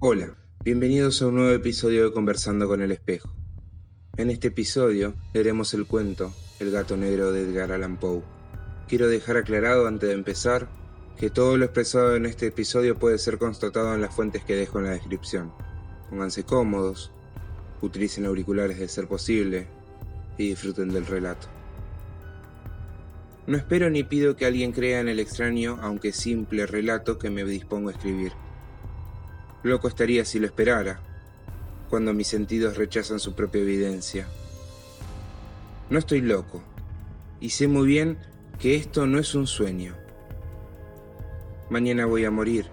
Hola, bienvenidos a un nuevo episodio de Conversando con el Espejo. En este episodio leeremos el cuento El gato negro de Edgar Allan Poe. Quiero dejar aclarado antes de empezar que todo lo expresado en este episodio puede ser constatado en las fuentes que dejo en la descripción. Pónganse cómodos, utilicen auriculares de ser posible y disfruten del relato. No espero ni pido que alguien crea en el extraño, aunque simple relato que me dispongo a escribir. Loco estaría si lo esperara, cuando mis sentidos rechazan su propia evidencia. No estoy loco, y sé muy bien que esto no es un sueño. Mañana voy a morir,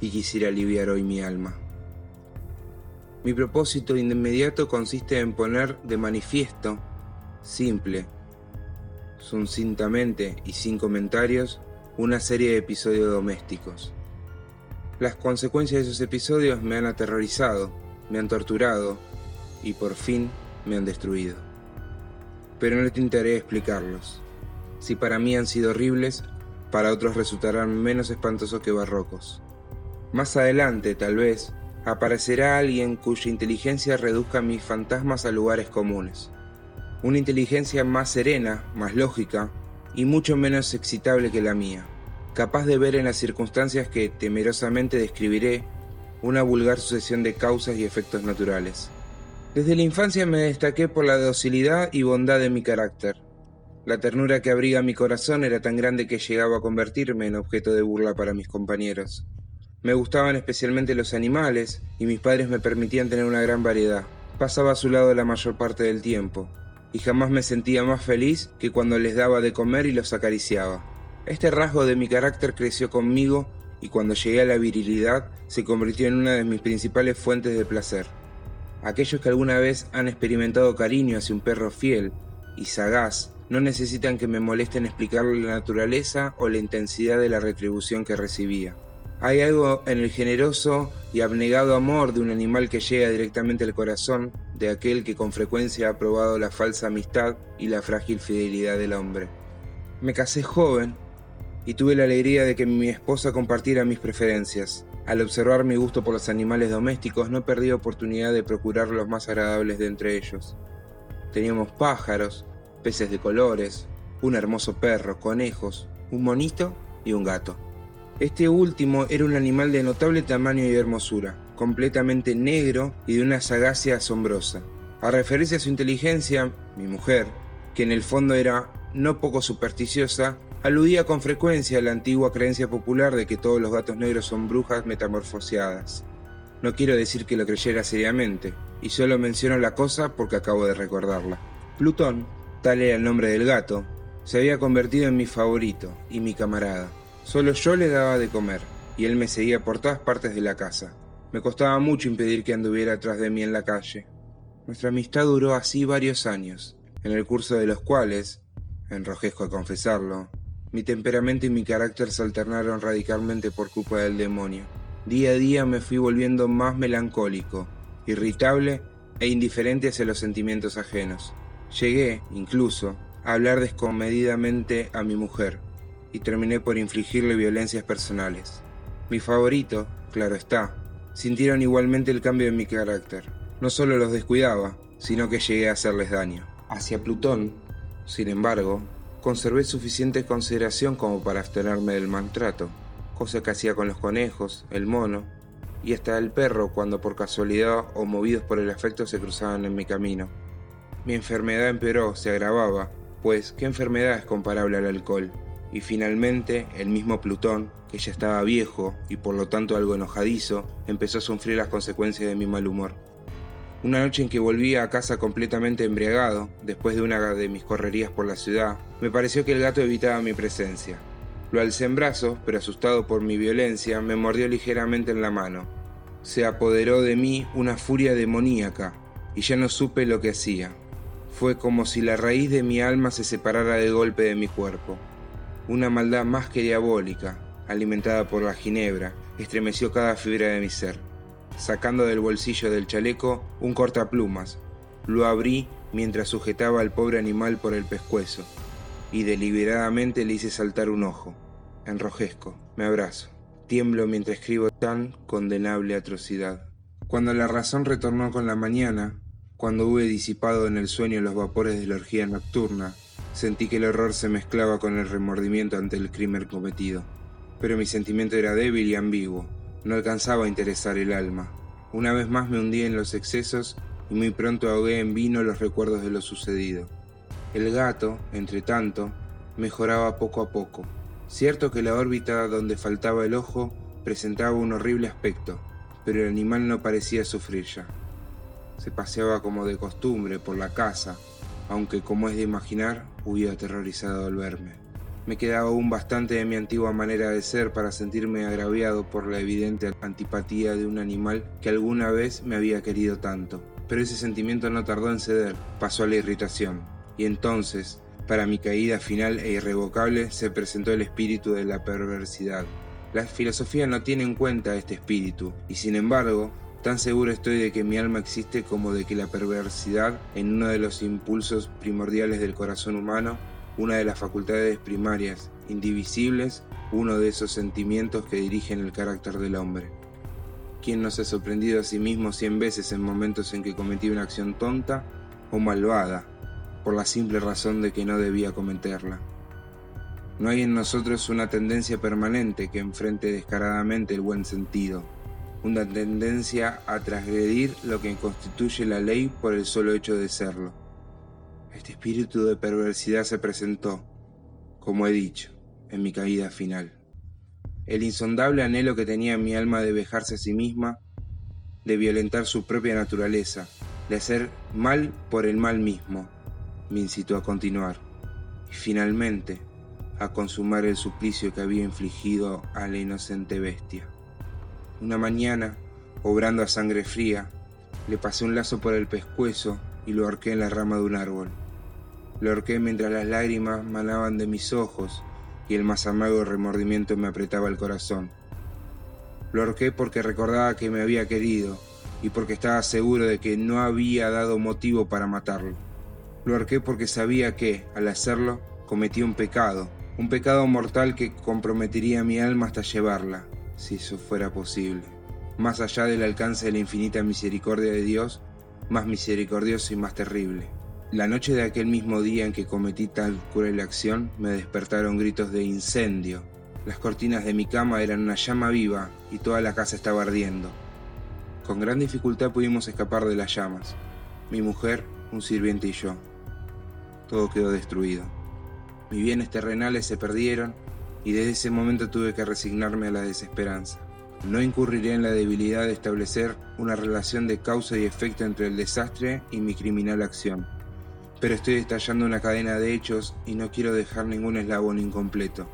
y quisiera aliviar hoy mi alma. Mi propósito inmediato consiste en poner de manifiesto, simple, sucintamente y sin comentarios, una serie de episodios domésticos las consecuencias de esos episodios me han aterrorizado, me han torturado y por fin me han destruido. Pero no intentaré explicarlos. Si para mí han sido horribles, para otros resultarán menos espantosos que barrocos. Más adelante, tal vez, aparecerá alguien cuya inteligencia reduzca mis fantasmas a lugares comunes. Una inteligencia más serena, más lógica y mucho menos excitable que la mía capaz de ver en las circunstancias que temerosamente describiré una vulgar sucesión de causas y efectos naturales. Desde la infancia me destaqué por la docilidad y bondad de mi carácter. La ternura que abriga mi corazón era tan grande que llegaba a convertirme en objeto de burla para mis compañeros. Me gustaban especialmente los animales y mis padres me permitían tener una gran variedad. Pasaba a su lado la mayor parte del tiempo, y jamás me sentía más feliz que cuando les daba de comer y los acariciaba. Este rasgo de mi carácter creció conmigo y cuando llegué a la virilidad se convirtió en una de mis principales fuentes de placer. Aquellos que alguna vez han experimentado cariño hacia un perro fiel y sagaz no necesitan que me molesten explicarle la naturaleza o la intensidad de la retribución que recibía. Hay algo en el generoso y abnegado amor de un animal que llega directamente al corazón de aquel que con frecuencia ha probado la falsa amistad y la frágil fidelidad del hombre. Me casé joven y tuve la alegría de que mi esposa compartiera mis preferencias. Al observar mi gusto por los animales domésticos no perdí oportunidad de procurar los más agradables de entre ellos. Teníamos pájaros, peces de colores, un hermoso perro, conejos, un monito y un gato. Este último era un animal de notable tamaño y hermosura, completamente negro y de una sagacia asombrosa. A referirse a su inteligencia, mi mujer, que en el fondo era no poco supersticiosa, aludía con frecuencia a la antigua creencia popular de que todos los gatos negros son brujas metamorfoseadas. No quiero decir que lo creyera seriamente, y solo menciono la cosa porque acabo de recordarla. Plutón, tal era el nombre del gato, se había convertido en mi favorito y mi camarada. Solo yo le daba de comer, y él me seguía por todas partes de la casa. Me costaba mucho impedir que anduviera atrás de mí en la calle. Nuestra amistad duró así varios años, en el curso de los cuales, enrojezco a confesarlo, mi temperamento y mi carácter se alternaron radicalmente por culpa del demonio. Día a día me fui volviendo más melancólico, irritable e indiferente hacia los sentimientos ajenos. Llegué, incluso, a hablar descomedidamente a mi mujer y terminé por infligirle violencias personales. Mi favorito, claro está, sintieron igualmente el cambio en mi carácter. No solo los descuidaba, sino que llegué a hacerles daño. Hacia Plutón, sin embargo, conservé suficiente consideración como para abstenerme del maltrato, cosa que hacía con los conejos, el mono y hasta el perro cuando por casualidad o movidos por el afecto se cruzaban en mi camino. Mi enfermedad empeoró, se agravaba, pues ¿qué enfermedad es comparable al alcohol? Y finalmente el mismo Plutón, que ya estaba viejo y por lo tanto algo enojadizo, empezó a sufrir las consecuencias de mi mal humor. Una noche en que volví a casa completamente embriagado, después de una de mis correrías por la ciudad, me pareció que el gato evitaba mi presencia. Lo alcé en brazos, pero asustado por mi violencia, me mordió ligeramente en la mano. Se apoderó de mí una furia demoníaca, y ya no supe lo que hacía. Fue como si la raíz de mi alma se separara de golpe de mi cuerpo. Una maldad más que diabólica, alimentada por la ginebra, estremeció cada fibra de mi ser sacando del bolsillo del chaleco un cortaplumas. Lo abrí mientras sujetaba al pobre animal por el pescuezo, y deliberadamente le hice saltar un ojo. Enrojezco, me abrazo. tiemblo mientras escribo tan condenable atrocidad. Cuando la razón retornó con la mañana, cuando hube disipado en el sueño los vapores de la orgía nocturna, sentí que el horror se mezclaba con el remordimiento ante el crimen cometido. Pero mi sentimiento era débil y ambiguo, no alcanzaba a interesar el alma. Una vez más me hundí en los excesos y muy pronto ahogué en vino los recuerdos de lo sucedido. El gato, entre tanto, mejoraba poco a poco. Cierto que la órbita donde faltaba el ojo presentaba un horrible aspecto, pero el animal no parecía sufrir ya. Se paseaba como de costumbre por la casa, aunque como es de imaginar, hubiera aterrorizado al verme. Me quedaba aún bastante de mi antigua manera de ser para sentirme agraviado por la evidente antipatía de un animal que alguna vez me había querido tanto. Pero ese sentimiento no tardó en ceder, pasó a la irritación. Y entonces, para mi caída final e irrevocable, se presentó el espíritu de la perversidad. La filosofía no tiene en cuenta este espíritu, y sin embargo, tan seguro estoy de que mi alma existe como de que la perversidad, en uno de los impulsos primordiales del corazón humano, una de las facultades primarias, indivisibles, uno de esos sentimientos que dirigen el carácter del hombre. ¿Quién no se ha sorprendido a sí mismo cien veces en momentos en que cometí una acción tonta o malvada, por la simple razón de que no debía cometerla. No hay en nosotros una tendencia permanente que enfrente descaradamente el buen sentido, una tendencia a transgredir lo que constituye la ley por el solo hecho de serlo. Este espíritu de perversidad se presentó, como he dicho, en mi caída final. El insondable anhelo que tenía mi alma de vejarse a sí misma, de violentar su propia naturaleza, de hacer mal por el mal mismo, me incitó a continuar y finalmente a consumar el suplicio que había infligido a la inocente bestia. Una mañana, obrando a sangre fría, le pasé un lazo por el pescuezo y lo ahorqué en la rama de un árbol. Lo ahorqué mientras las lágrimas manaban de mis ojos y el más amargo remordimiento me apretaba el corazón. Lo ahorqué porque recordaba que me había querido y porque estaba seguro de que no había dado motivo para matarlo. Lo arqué porque sabía que, al hacerlo, cometí un pecado, un pecado mortal que comprometería mi alma hasta llevarla, si eso fuera posible. Más allá del alcance de la infinita misericordia de Dios, más misericordioso y más terrible. La noche de aquel mismo día en que cometí tal cruel acción, me despertaron gritos de incendio. Las cortinas de mi cama eran una llama viva y toda la casa estaba ardiendo. Con gran dificultad pudimos escapar de las llamas, mi mujer, un sirviente y yo todo quedó destruido. Mis bienes terrenales se perdieron y desde ese momento tuve que resignarme a la desesperanza. No incurriré en la debilidad de establecer una relación de causa y efecto entre el desastre y mi criminal acción, pero estoy estallando una cadena de hechos y no quiero dejar ningún eslabón incompleto.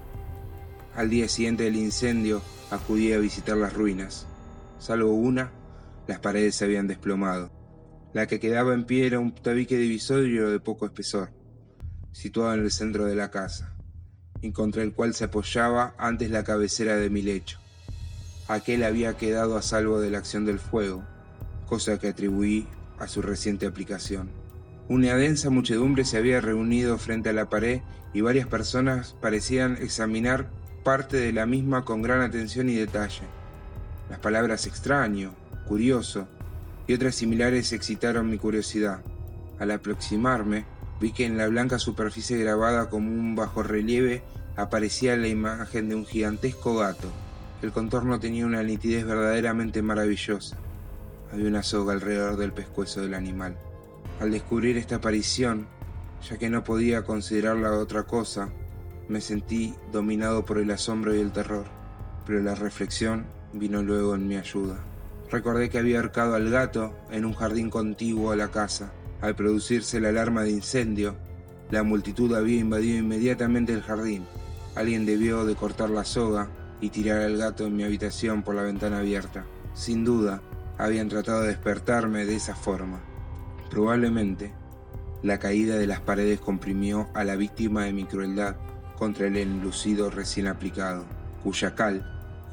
Al día siguiente del incendio acudí a visitar las ruinas. Salvo una, las paredes se habían desplomado. La que quedaba en pie era un tabique divisorio de poco espesor situado en el centro de la casa, y contra el cual se apoyaba antes la cabecera de mi lecho. Aquel había quedado a salvo de la acción del fuego, cosa que atribuí a su reciente aplicación. Una densa muchedumbre se había reunido frente a la pared y varias personas parecían examinar parte de la misma con gran atención y detalle. Las palabras extraño, curioso y otras similares excitaron mi curiosidad. Al aproximarme, vi que en la blanca superficie grabada como un bajo relieve aparecía la imagen de un gigantesco gato. El contorno tenía una nitidez verdaderamente maravillosa. Había una soga alrededor del pescuezo del animal. Al descubrir esta aparición, ya que no podía considerarla otra cosa, me sentí dominado por el asombro y el terror, pero la reflexión vino luego en mi ayuda. Recordé que había ahorcado al gato en un jardín contiguo a la casa, al producirse la alarma de incendio, la multitud había invadido inmediatamente el jardín. Alguien debió de cortar la soga y tirar al gato en mi habitación por la ventana abierta. Sin duda, habían tratado de despertarme de esa forma. Probablemente, la caída de las paredes comprimió a la víctima de mi crueldad contra el enlucido recién aplicado, cuya cal,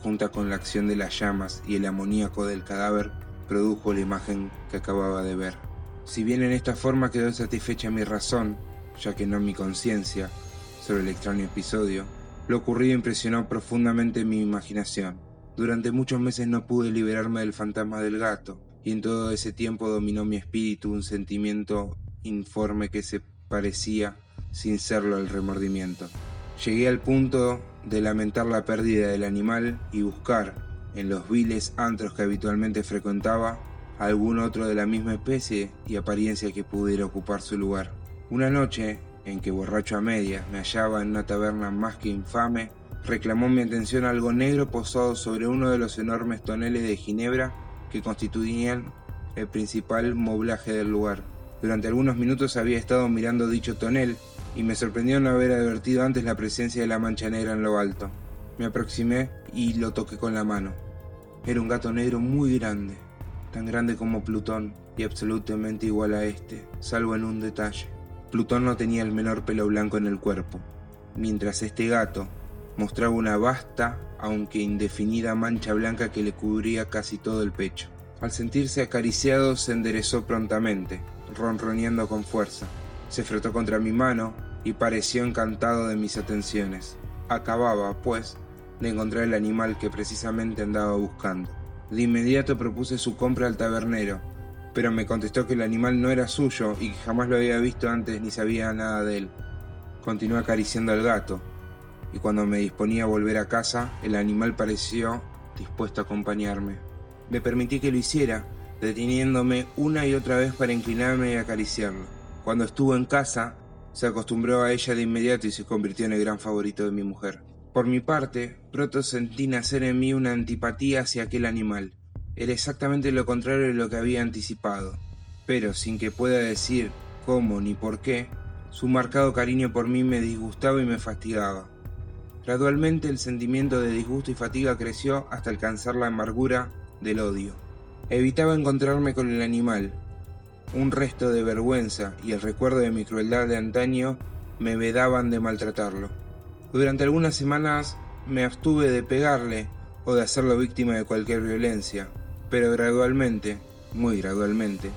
junta con la acción de las llamas y el amoníaco del cadáver, produjo la imagen que acababa de ver. Si bien en esta forma quedó satisfecha mi razón, ya que no mi conciencia, sobre el extraño episodio, lo ocurrido impresionó profundamente mi imaginación. Durante muchos meses no pude liberarme del fantasma del gato, y en todo ese tiempo dominó mi espíritu un sentimiento informe que se parecía, sin serlo, el remordimiento. Llegué al punto de lamentar la pérdida del animal y buscar, en los viles antros que habitualmente frecuentaba, algún otro de la misma especie y apariencia que pudiera ocupar su lugar. Una noche, en que borracho a medias me hallaba en una taberna más que infame, reclamó mi atención algo negro posado sobre uno de los enormes toneles de ginebra que constituían el principal moblaje del lugar. Durante algunos minutos había estado mirando dicho tonel y me sorprendió no haber advertido antes la presencia de la mancha negra en lo alto. Me aproximé y lo toqué con la mano. Era un gato negro muy grande, tan grande como Plutón y absolutamente igual a este, salvo en un detalle. Plutón no tenía el menor pelo blanco en el cuerpo, mientras este gato mostraba una vasta, aunque indefinida mancha blanca que le cubría casi todo el pecho. Al sentirse acariciado se enderezó prontamente, ronroneando con fuerza. Se frotó contra mi mano y pareció encantado de mis atenciones. Acababa, pues, de encontrar el animal que precisamente andaba buscando. De inmediato propuse su compra al tabernero, pero me contestó que el animal no era suyo y que jamás lo había visto antes ni sabía nada de él. Continué acariciando al gato, y cuando me disponía a volver a casa, el animal pareció dispuesto a acompañarme. Me permití que lo hiciera, deteniéndome una y otra vez para inclinarme y acariciarlo. Cuando estuvo en casa, se acostumbró a ella de inmediato y se convirtió en el gran favorito de mi mujer. Por mi parte, pronto sentí nacer en mí una antipatía hacia aquel animal. Era exactamente lo contrario de lo que había anticipado, pero sin que pueda decir cómo ni por qué, su marcado cariño por mí me disgustaba y me fastigaba. Gradualmente el sentimiento de disgusto y fatiga creció hasta alcanzar la amargura del odio. Evitaba encontrarme con el animal. Un resto de vergüenza y el recuerdo de mi crueldad de antaño me vedaban de maltratarlo. Durante algunas semanas me abstuve de pegarle o de hacerlo víctima de cualquier violencia, pero gradualmente, muy gradualmente,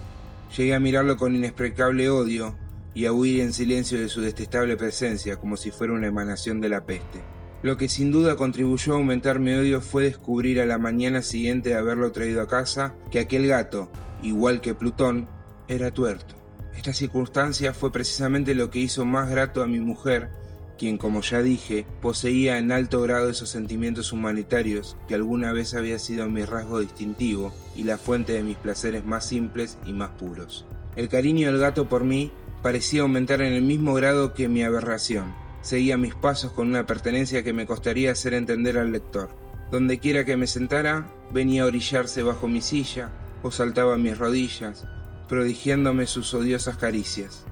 llegué a mirarlo con inexplicable odio y a huir en silencio de su detestable presencia como si fuera una emanación de la peste. Lo que sin duda contribuyó a aumentar mi odio fue descubrir a la mañana siguiente de haberlo traído a casa que aquel gato, igual que Plutón, era tuerto. Esta circunstancia fue precisamente lo que hizo más grato a mi mujer, quien, como ya dije, poseía en alto grado esos sentimientos humanitarios que alguna vez había sido mi rasgo distintivo y la fuente de mis placeres más simples y más puros. El cariño del gato por mí parecía aumentar en el mismo grado que mi aberración. Seguía mis pasos con una pertenencia que me costaría hacer entender al lector. Donde quiera que me sentara, venía a orillarse bajo mi silla o saltaba a mis rodillas, prodigiándome sus odiosas caricias.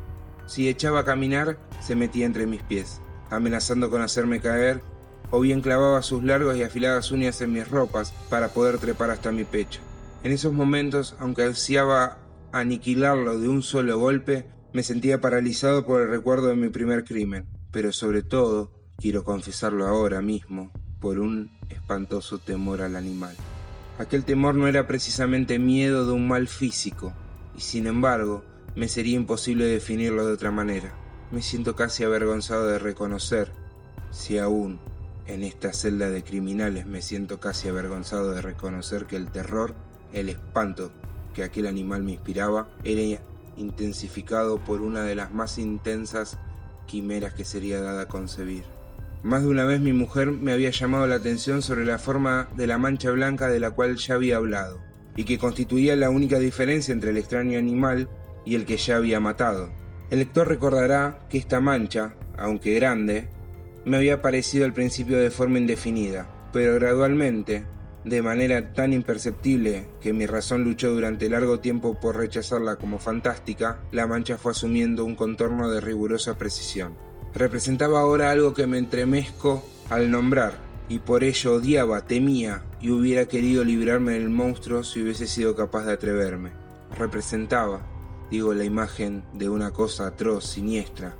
Si echaba a caminar, se metía entre mis pies, amenazando con hacerme caer, o bien clavaba sus largas y afiladas uñas en mis ropas para poder trepar hasta mi pecho. En esos momentos, aunque ansiaba aniquilarlo de un solo golpe, me sentía paralizado por el recuerdo de mi primer crimen pero sobre todo, quiero confesarlo ahora mismo, por un espantoso temor al animal. Aquel temor no era precisamente miedo de un mal físico, y sin embargo, me sería imposible definirlo de otra manera. Me siento casi avergonzado de reconocer, si aún en esta celda de criminales me siento casi avergonzado de reconocer que el terror, el espanto que aquel animal me inspiraba, era intensificado por una de las más intensas quimeras que sería dada a concebir. Más de una vez mi mujer me había llamado la atención sobre la forma de la mancha blanca de la cual ya había hablado, y que constituía la única diferencia entre el extraño animal y el que ya había matado. El lector recordará que esta mancha, aunque grande, me había parecido al principio de forma indefinida, pero gradualmente, de manera tan imperceptible que mi razón luchó durante largo tiempo por rechazarla como fantástica, la mancha fue asumiendo un contorno de rigurosa precisión. Representaba ahora algo que me entremezco al nombrar, y por ello odiaba, temía y hubiera querido librarme del monstruo si hubiese sido capaz de atreverme. Representaba, digo, la imagen de una cosa atroz, siniestra,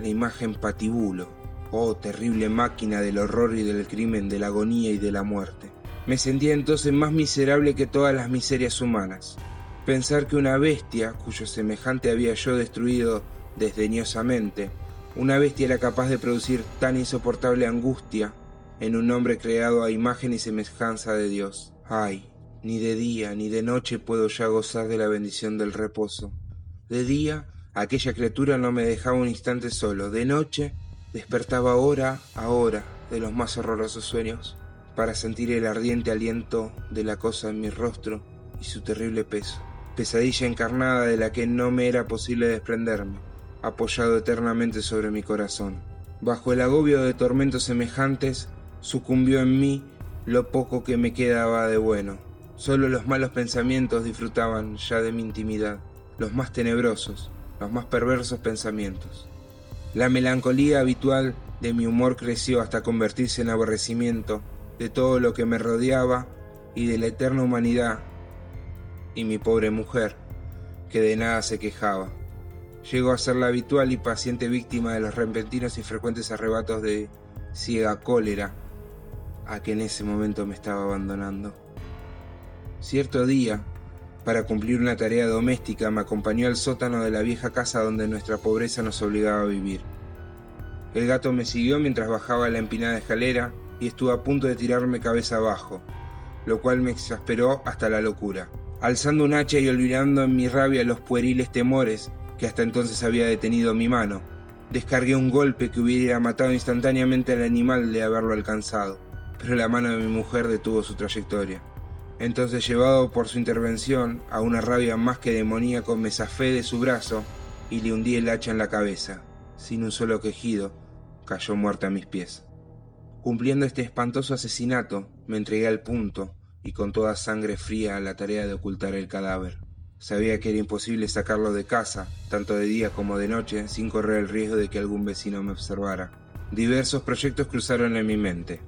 la imagen patibulo, oh terrible máquina del horror y del crimen, de la agonía y de la muerte. Me sentía entonces más miserable que todas las miserias humanas. Pensar que una bestia, cuyo semejante había yo destruido desdeñosamente, una bestia era capaz de producir tan insoportable angustia en un hombre creado a imagen y semejanza de Dios. Ay, ni de día ni de noche puedo ya gozar de la bendición del reposo. De día, aquella criatura no me dejaba un instante solo. De noche, despertaba hora a hora de los más horrorosos sueños para sentir el ardiente aliento de la cosa en mi rostro y su terrible peso. Pesadilla encarnada de la que no me era posible desprenderme, apoyado eternamente sobre mi corazón. Bajo el agobio de tormentos semejantes, sucumbió en mí lo poco que me quedaba de bueno. Solo los malos pensamientos disfrutaban ya de mi intimidad, los más tenebrosos, los más perversos pensamientos. La melancolía habitual de mi humor creció hasta convertirse en aborrecimiento de todo lo que me rodeaba y de la eterna humanidad y mi pobre mujer, que de nada se quejaba. Llegó a ser la habitual y paciente víctima de los repentinos y frecuentes arrebatos de ciega cólera a que en ese momento me estaba abandonando. Cierto día, para cumplir una tarea doméstica, me acompañó al sótano de la vieja casa donde nuestra pobreza nos obligaba a vivir. El gato me siguió mientras bajaba la empinada escalera y estuve a punto de tirarme cabeza abajo, lo cual me exasperó hasta la locura. Alzando un hacha y olvidando en mi rabia los pueriles temores que hasta entonces había detenido mi mano, descargué un golpe que hubiera matado instantáneamente al animal de haberlo alcanzado, pero la mano de mi mujer detuvo su trayectoria. Entonces, llevado por su intervención a una rabia más que demoníaco, me zafé de su brazo y le hundí el hacha en la cabeza. Sin un solo quejido, cayó muerta a mis pies. Cumpliendo este espantoso asesinato, me entregué al punto y con toda sangre fría a la tarea de ocultar el cadáver. Sabía que era imposible sacarlo de casa, tanto de día como de noche, sin correr el riesgo de que algún vecino me observara. Diversos proyectos cruzaron en mi mente.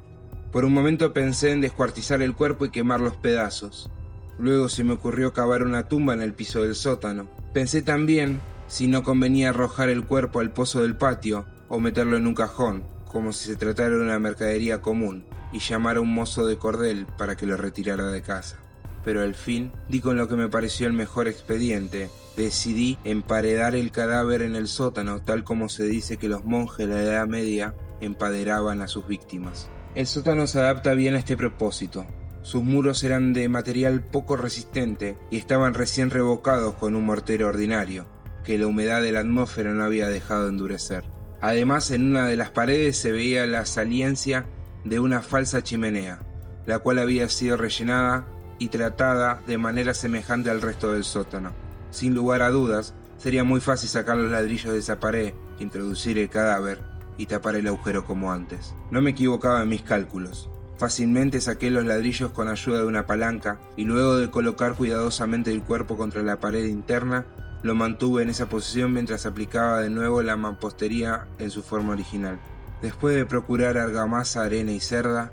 Por un momento pensé en descuartizar el cuerpo y quemar los pedazos. Luego se me ocurrió cavar una tumba en el piso del sótano. Pensé también si no convenía arrojar el cuerpo al pozo del patio o meterlo en un cajón, como si se tratara de una mercadería común, y llamar a un mozo de cordel para que lo retirara de casa. Pero al fin di con lo que me pareció el mejor expediente. Decidí emparedar el cadáver en el sótano, tal como se dice que los monjes de la Edad Media empaderaban a sus víctimas. El sótano se adapta bien a este propósito. Sus muros eran de material poco resistente y estaban recién revocados con un mortero ordinario, que la humedad de la atmósfera no había dejado endurecer. Además, en una de las paredes se veía la saliencia de una falsa chimenea, la cual había sido rellenada y tratada de manera semejante al resto del sótano. Sin lugar a dudas, sería muy fácil sacar los ladrillos de esa pared, introducir el cadáver y tapar el agujero como antes. No me equivocaba en mis cálculos. Fácilmente saqué los ladrillos con ayuda de una palanca y luego de colocar cuidadosamente el cuerpo contra la pared interna, lo mantuve en esa posición mientras aplicaba de nuevo la mampostería en su forma original. Después de procurar argamasa, arena y cerda,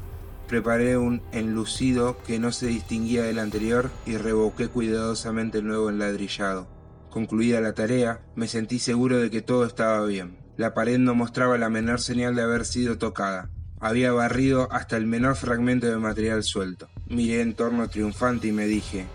preparé un enlucido que no se distinguía del anterior y revoqué cuidadosamente el nuevo enladrillado. Concluida la tarea, me sentí seguro de que todo estaba bien. La pared no mostraba la menor señal de haber sido tocada. Había barrido hasta el menor fragmento de material suelto. Miré en torno triunfante y me dije,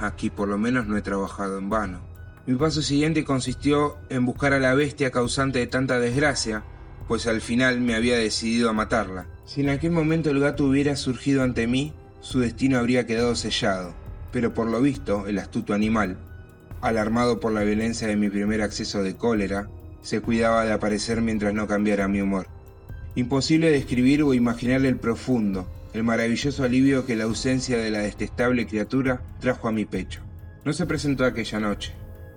aquí por lo menos no he trabajado en vano. Mi paso siguiente consistió en buscar a la bestia causante de tanta desgracia, pues al final me había decidido a matarla. Si en aquel momento el gato hubiera surgido ante mí, su destino habría quedado sellado. Pero por lo visto, el astuto animal, alarmado por la violencia de mi primer acceso de cólera, se cuidaba de aparecer mientras no cambiara mi humor. Imposible describir o imaginar el profundo, el maravilloso alivio que la ausencia de la detestable criatura trajo a mi pecho. No se presentó aquella noche,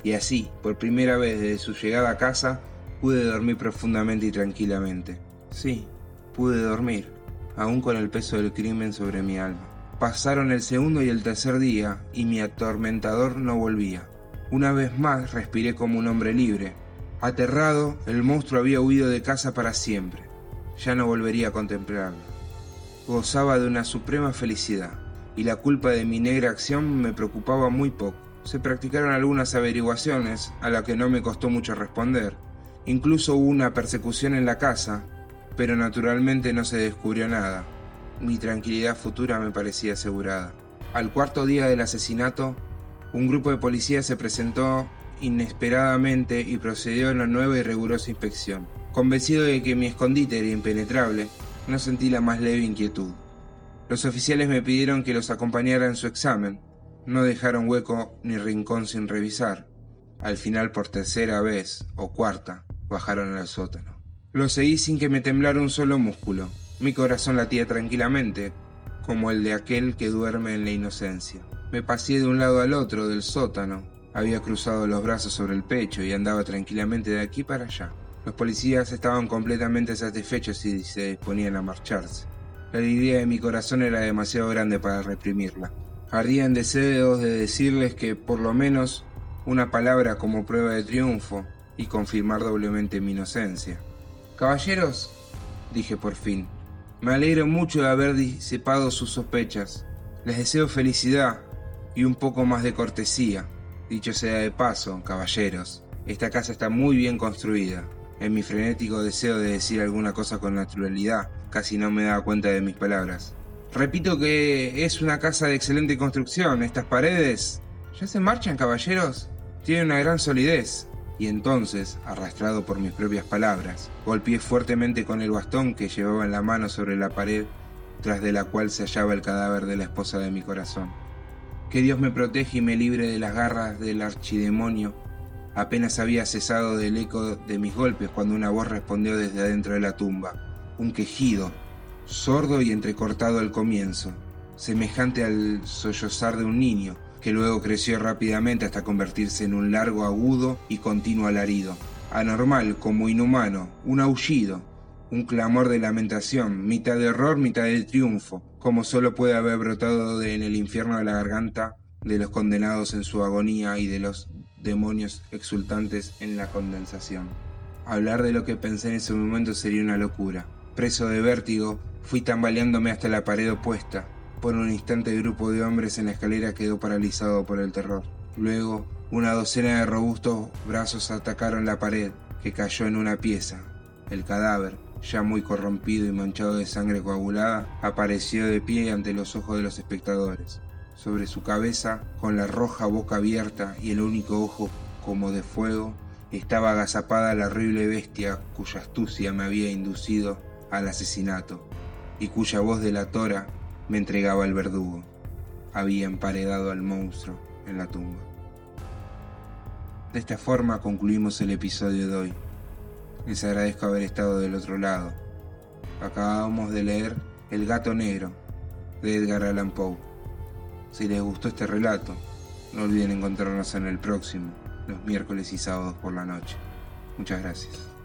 y así, por primera vez desde su llegada a casa, pude dormir profundamente y tranquilamente. Sí, pude dormir, aún con el peso del crimen sobre mi alma. Pasaron el segundo y el tercer día y mi atormentador no volvía. Una vez más respiré como un hombre libre. Aterrado, el monstruo había huido de casa para siempre. Ya no volvería a contemplarlo. Gozaba de una suprema felicidad, y la culpa de mi negra acción me preocupaba muy poco se practicaron algunas averiguaciones a las que no me costó mucho responder. Incluso hubo una persecución en la casa, pero naturalmente no se descubrió nada. Mi tranquilidad futura me parecía asegurada. Al cuarto día del asesinato, un grupo de policías se presentó inesperadamente y procedió a una nueva y rigurosa inspección. Convencido de que mi escondite era impenetrable, no sentí la más leve inquietud. Los oficiales me pidieron que los acompañara en su examen. No dejaron hueco ni rincón sin revisar. Al final, por tercera vez o cuarta, bajaron al sótano. Lo seguí sin que me temblara un solo músculo. Mi corazón latía tranquilamente, como el de aquel que duerme en la inocencia. Me pasé de un lado al otro del sótano. Había cruzado los brazos sobre el pecho y andaba tranquilamente de aquí para allá. Los policías estaban completamente satisfechos y se disponían a marcharse. La idea de mi corazón era demasiado grande para reprimirla. Ardía en deseos de decirles que por lo menos una palabra como prueba de triunfo y confirmar doblemente mi inocencia. Caballeros, dije por fin, me alegro mucho de haber disipado sus sospechas. Les deseo felicidad y un poco más de cortesía. Dicho sea de paso, caballeros, esta casa está muy bien construida. En mi frenético deseo de decir alguna cosa con naturalidad, casi no me daba cuenta de mis palabras. Repito que es una casa de excelente construcción. Estas paredes... ¿Ya se marchan, caballeros? Tienen una gran solidez. Y entonces, arrastrado por mis propias palabras, golpeé fuertemente con el bastón que llevaba en la mano sobre la pared, tras de la cual se hallaba el cadáver de la esposa de mi corazón. Que Dios me proteja y me libre de las garras del archidemonio Apenas había cesado del eco de mis golpes cuando una voz respondió desde adentro de la tumba. Un quejido, sordo y entrecortado al comienzo, semejante al sollozar de un niño, que luego creció rápidamente hasta convertirse en un largo, agudo y continuo alarido. Anormal, como inhumano, un aullido, un clamor de lamentación, mitad de horror, mitad de triunfo, como solo puede haber brotado en el infierno de la garganta de los condenados en su agonía y de los demonios exultantes en la condensación. Hablar de lo que pensé en ese momento sería una locura. Preso de vértigo, fui tambaleándome hasta la pared opuesta. Por un instante el grupo de hombres en la escalera quedó paralizado por el terror. Luego, una docena de robustos brazos atacaron la pared, que cayó en una pieza. El cadáver, ya muy corrompido y manchado de sangre coagulada, apareció de pie ante los ojos de los espectadores sobre su cabeza, con la roja boca abierta y el único ojo como de fuego, estaba agazapada la horrible bestia cuya astucia me había inducido al asesinato y cuya voz delatora me entregaba el verdugo. Había emparedado al monstruo en la tumba. De esta forma concluimos el episodio de hoy. Les agradezco haber estado del otro lado. Acabamos de leer El gato negro de Edgar Allan Poe. Si les gustó este relato, no olviden encontrarnos en el próximo, los miércoles y sábados por la noche. Muchas gracias.